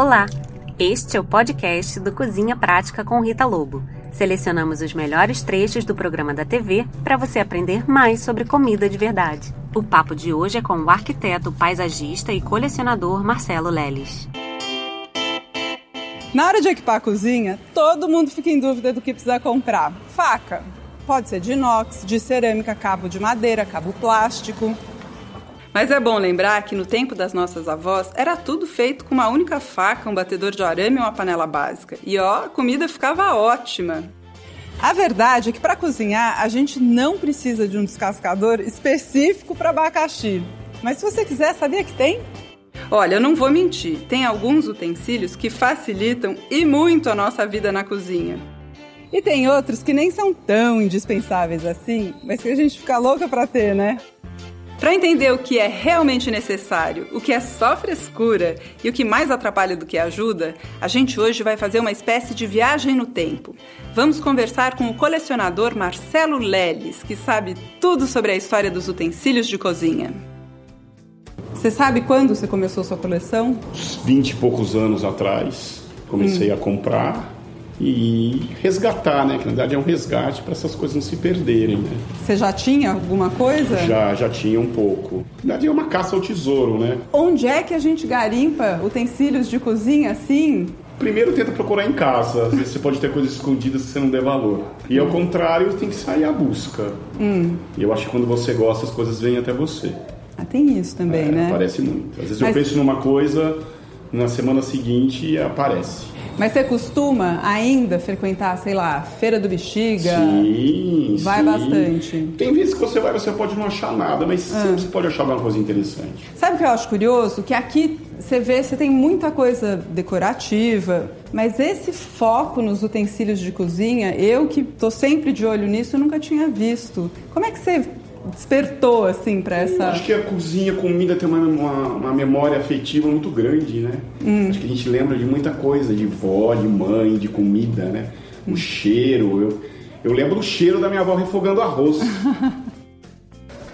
Olá! Este é o podcast do Cozinha Prática com Rita Lobo. Selecionamos os melhores trechos do programa da TV para você aprender mais sobre comida de verdade. O papo de hoje é com o arquiteto, paisagista e colecionador Marcelo Leles. Na hora de equipar a cozinha, todo mundo fica em dúvida do que precisa comprar. Faca. Pode ser de inox, de cerâmica, cabo de madeira, cabo plástico. Mas é bom lembrar que no tempo das nossas avós era tudo feito com uma única faca, um batedor de arame e uma panela básica. E ó, a comida ficava ótima. A verdade é que para cozinhar a gente não precisa de um descascador específico para abacaxi. Mas se você quiser, sabia que tem? Olha, eu não vou mentir, tem alguns utensílios que facilitam e muito a nossa vida na cozinha. E tem outros que nem são tão indispensáveis assim, mas que a gente fica louca para ter, né? Para entender o que é realmente necessário, o que é só frescura e o que mais atrapalha do que ajuda, a gente hoje vai fazer uma espécie de viagem no tempo. Vamos conversar com o colecionador Marcelo Leles, que sabe tudo sobre a história dos utensílios de cozinha. Você sabe quando você começou sua coleção? Uns 20 e poucos anos atrás, comecei hum. a comprar e resgatar, né? Que na verdade é um resgate para essas coisas não se perderem, né? Você já tinha alguma coisa? Já, já tinha um pouco. Na verdade é uma caça ao tesouro, né? Onde é que a gente garimpa utensílios de cozinha assim? Primeiro tenta procurar em casa, às vezes você pode ter coisas escondidas que você não dê valor. E ao contrário, tem que sair à busca. Hum. E eu acho que quando você gosta, as coisas vêm até você. Ah, tem isso também, é, né? Parece muito. Às vezes Mas... eu penso numa coisa, na semana seguinte aparece. Mas você costuma ainda frequentar, sei lá, Feira do Bexiga? Sim, Vai sim. bastante. Tem vezes que você vai, você pode não achar nada, mas ah. sempre você pode achar alguma coisa interessante. Sabe o que eu acho curioso? Que aqui você vê, você tem muita coisa decorativa, mas esse foco nos utensílios de cozinha, eu que tô sempre de olho nisso, nunca tinha visto. Como é que você despertou, assim, para essa. acho que a cozinha, a comida tem uma, uma, uma, memória afetiva muito grande, né? Hum. Acho que a gente lembra de muita coisa, de vó, de mãe, de comida, né? O hum. cheiro. Eu, eu lembro do cheiro da minha avó refogando arroz.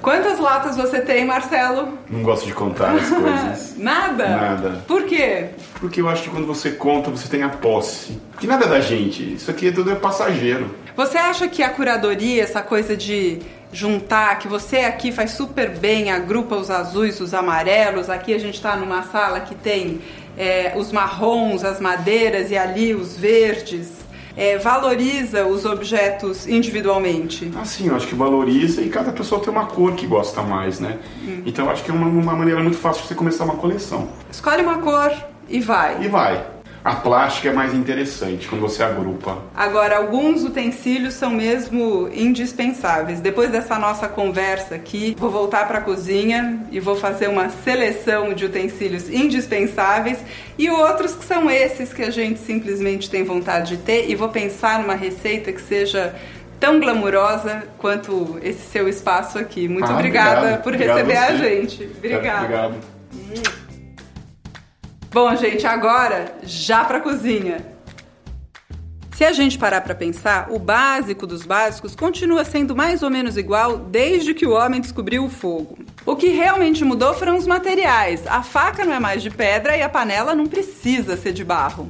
Quantas latas você tem, Marcelo? Não gosto de contar as coisas. nada? Nada. Por quê? Porque eu acho que quando você conta, você tem a posse. Que nada é da gente. Isso aqui tudo é passageiro. Você acha que a curadoria, essa coisa de juntar, que você aqui faz super bem, agrupa os azuis, os amarelos. Aqui a gente está numa sala que tem é, os marrons, as madeiras e ali os verdes. É, valoriza os objetos individualmente? Ah, sim, eu acho que valoriza e cada pessoa tem uma cor que gosta mais, né? Hum. Então eu acho que é uma, uma maneira muito fácil de você começar uma coleção. Escolhe uma cor e vai. E vai a plástica é mais interessante quando você agrupa. Agora, alguns utensílios são mesmo indispensáveis. Depois dessa nossa conversa aqui, vou voltar para a cozinha e vou fazer uma seleção de utensílios indispensáveis e outros que são esses que a gente simplesmente tem vontade de ter e vou pensar numa receita que seja tão glamurosa quanto esse seu espaço aqui. Muito ah, obrigada obrigado. por obrigado receber a, a gente. Obrigada. Obrigado. Bom, gente, agora já para cozinha. Se a gente parar para pensar, o básico dos básicos continua sendo mais ou menos igual desde que o homem descobriu o fogo. O que realmente mudou foram os materiais. A faca não é mais de pedra e a panela não precisa ser de barro.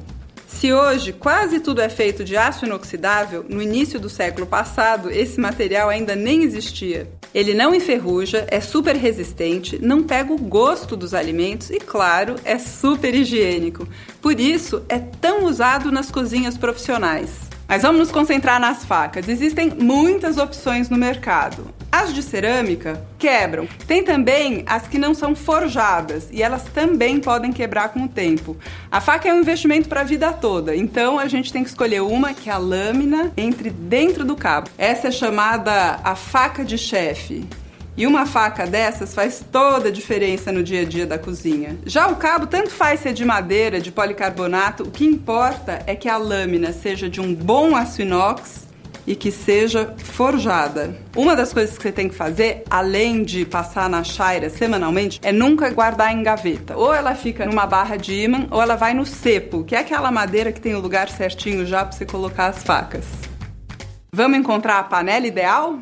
Se hoje quase tudo é feito de aço inoxidável, no início do século passado esse material ainda nem existia. Ele não enferruja, é super resistente, não pega o gosto dos alimentos e, claro, é super higiênico. Por isso, é tão usado nas cozinhas profissionais. Mas vamos nos concentrar nas facas. Existem muitas opções no mercado. As de cerâmica quebram. Tem também as que não são forjadas e elas também podem quebrar com o tempo. A faca é um investimento para a vida toda, então a gente tem que escolher uma que a lâmina entre dentro do cabo. Essa é chamada a faca de chefe. E uma faca dessas faz toda a diferença no dia a dia da cozinha. Já o cabo, tanto faz ser de madeira, de policarbonato, o que importa é que a lâmina seja de um bom aço inox e que seja forjada. Uma das coisas que você tem que fazer, além de passar na chaira semanalmente, é nunca guardar em gaveta. Ou ela fica numa barra de ímã, ou ela vai no cepo, que é aquela madeira que tem o lugar certinho já para você colocar as facas. Vamos encontrar a panela ideal?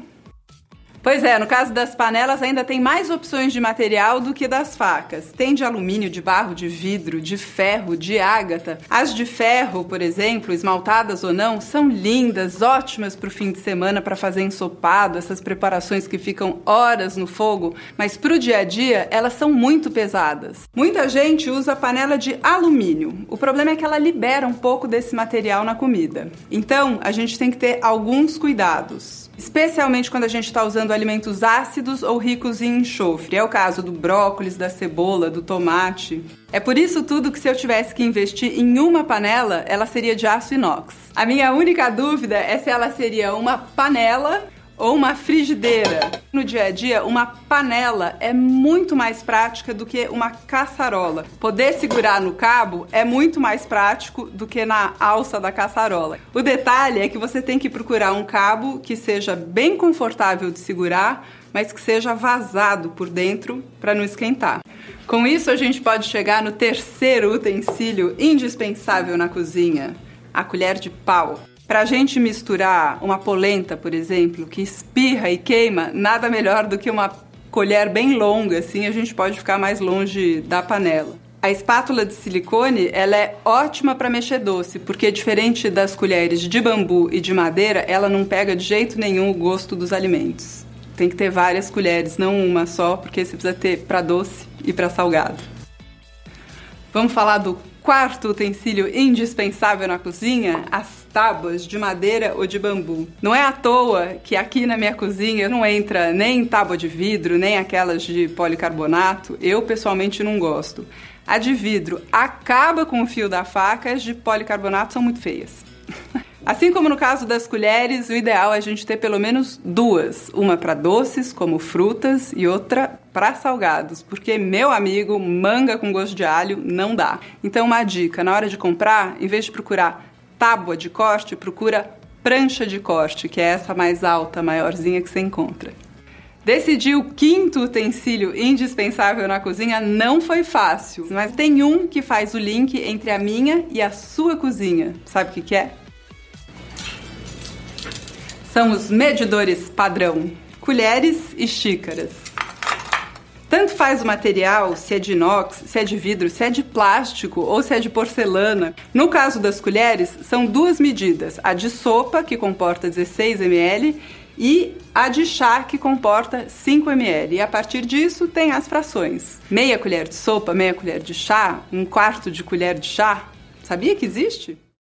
Pois é, no caso das panelas ainda tem mais opções de material do que das facas. Tem de alumínio, de barro, de vidro, de ferro, de ágata. As de ferro, por exemplo, esmaltadas ou não, são lindas, ótimas para o fim de semana para fazer ensopado, essas preparações que ficam horas no fogo, mas para o dia a dia elas são muito pesadas. Muita gente usa panela de alumínio. O problema é que ela libera um pouco desse material na comida. Então, a gente tem que ter alguns cuidados especialmente quando a gente está usando alimentos ácidos ou ricos em enxofre. É o caso do brócolis, da cebola, do tomate. É por isso tudo que se eu tivesse que investir em uma panela, ela seria de aço inox. A minha única dúvida é se ela seria uma panela ou uma frigideira. No dia a dia, uma panela é muito mais prática do que uma caçarola. Poder segurar no cabo é muito mais prático do que na alça da caçarola. O detalhe é que você tem que procurar um cabo que seja bem confortável de segurar, mas que seja vazado por dentro para não esquentar. Com isso, a gente pode chegar no terceiro utensílio indispensável na cozinha: a colher de pau. Para a gente misturar uma polenta, por exemplo, que espirra e queima, nada melhor do que uma colher bem longa, assim a gente pode ficar mais longe da panela. A espátula de silicone ela é ótima para mexer doce, porque diferente das colheres de bambu e de madeira, ela não pega de jeito nenhum o gosto dos alimentos. Tem que ter várias colheres, não uma só, porque você precisa ter para doce e para salgado. Vamos falar do quarto utensílio indispensável na cozinha, as tábuas de madeira ou de bambu. Não é à toa que aqui na minha cozinha não entra nem tábua de vidro, nem aquelas de policarbonato. Eu pessoalmente não gosto. A de vidro acaba com o fio da faca, as de policarbonato são muito feias. Assim como no caso das colheres, o ideal é a gente ter pelo menos duas, uma para doces, como frutas, e outra para salgados, porque meu amigo, manga com gosto de alho não dá. Então uma dica, na hora de comprar, em vez de procurar tábua de corte, procura prancha de corte, que é essa mais alta, maiorzinha que você encontra. Decidir o quinto utensílio indispensável na cozinha não foi fácil, mas tem um que faz o link entre a minha e a sua cozinha. Sabe o que, que é? São os medidores padrão, colheres e xícaras. Tanto faz o material, se é de inox, se é de vidro, se é de plástico ou se é de porcelana. No caso das colheres, são duas medidas: a de sopa, que comporta 16 ml, e a de chá, que comporta 5 ml. E a partir disso tem as frações: meia colher de sopa, meia colher de chá, um quarto de colher de chá. Sabia que existe?